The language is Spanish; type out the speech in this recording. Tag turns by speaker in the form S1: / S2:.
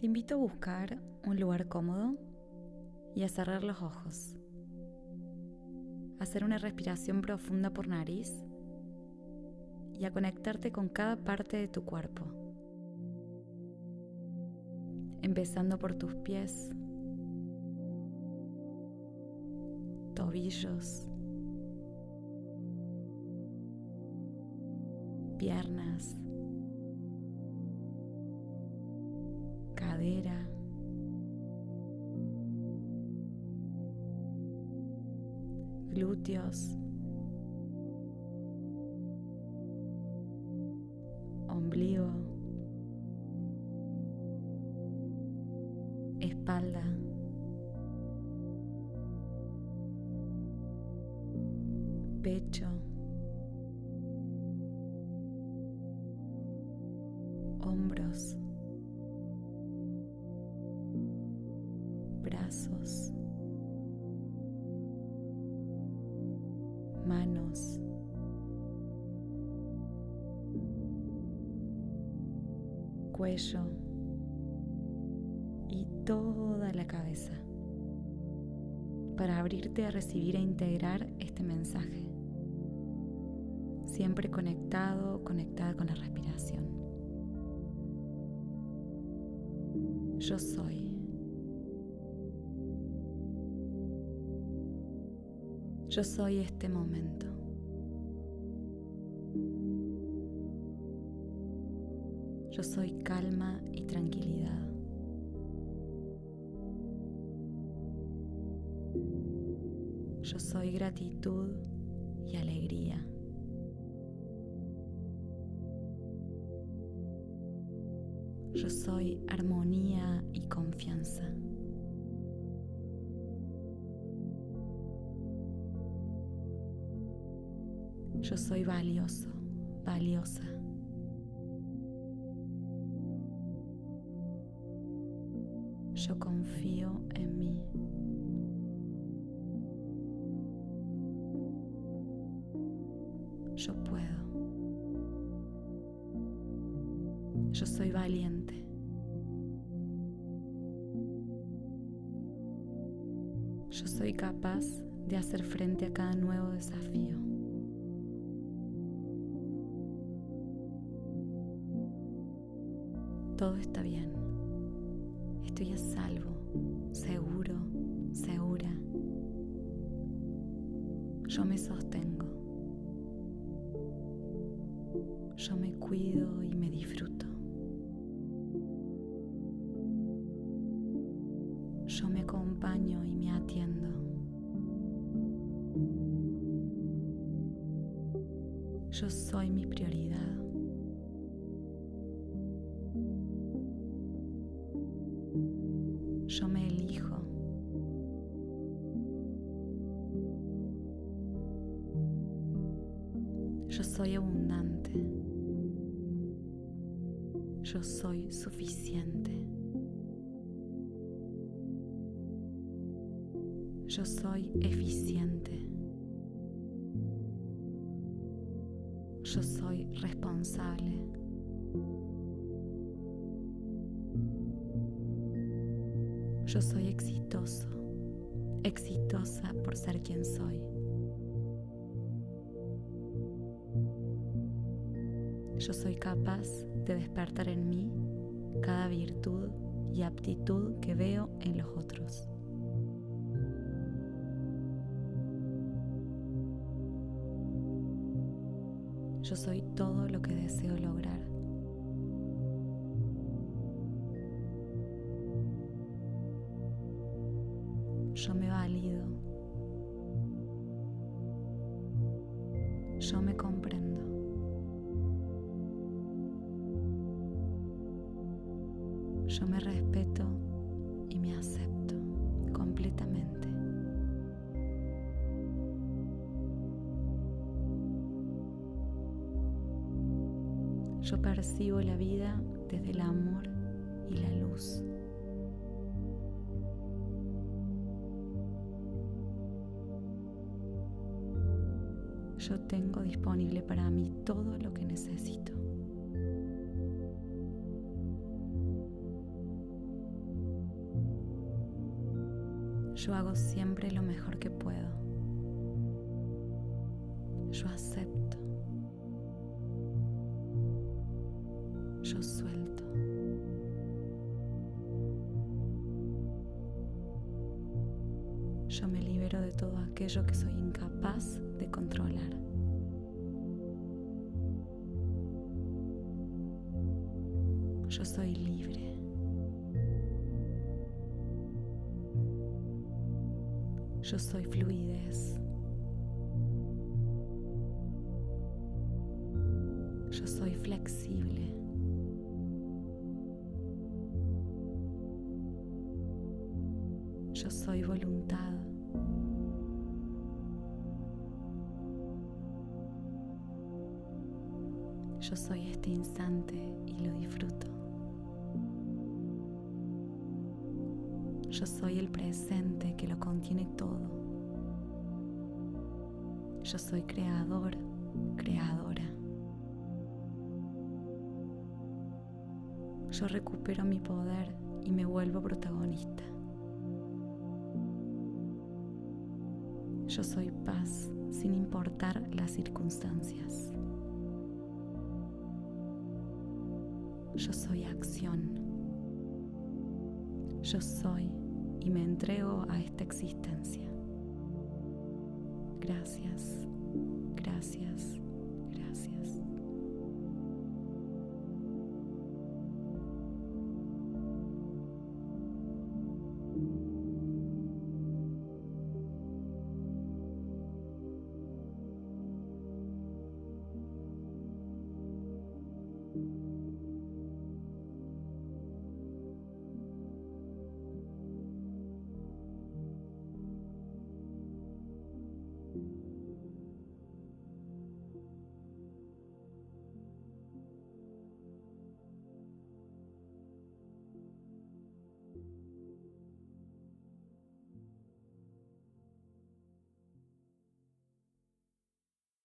S1: Te invito a buscar un lugar cómodo y a cerrar los ojos. Hacer una respiración profunda por nariz y a conectarte con cada parte de tu cuerpo. Empezando por tus pies, tobillos, piernas, cadera, glúteos, ombligo, espalda, pecho, brazos, manos, cuello y toda la cabeza para abrirte a recibir e integrar este mensaje. Siempre conectado, conectada con la respiración. Yo soy. Yo soy este momento. Yo soy calma y tranquilidad. Yo soy gratitud y alegría. Yo soy armonía y confianza. Yo soy valioso, valiosa. Yo confío en mí. Yo puedo. Yo soy valiente. Yo soy capaz de hacer frente a cada nuevo desafío. Todo está bien. Estoy a salvo, seguro, segura. Yo me sostengo. Yo me cuido y me disfruto. Yo me acompaño y me atiendo. Yo soy mi prioridad. Yo me elijo. Yo soy abundante. Yo soy suficiente. Yo soy eficiente. Yo soy responsable. Yo soy exitoso, exitosa por ser quien soy. Yo soy capaz de despertar en mí cada virtud y aptitud que veo en los otros. Yo soy todo lo que deseo lograr. Yo me valido. Yo me comprendo. Yo me respeto y me acepto completamente. Yo percibo la vida desde el amor y la luz. yo tengo disponible para mí todo lo que necesito. Yo hago siempre lo mejor que puedo. Yo acepto. Yo suelto. Yo me libero de todo aquello que soy incapaz de controlar. Yo soy libre. Yo soy fluidez. Yo soy flexible. Yo soy voluntad. Yo soy este instante y lo disfruto. Yo soy el presente que lo contiene todo. Yo soy creador, creadora. Yo recupero mi poder y me vuelvo protagonista. Yo soy paz sin importar las circunstancias. Yo soy acción. Yo soy y me entrego a esta existencia. Gracias, gracias,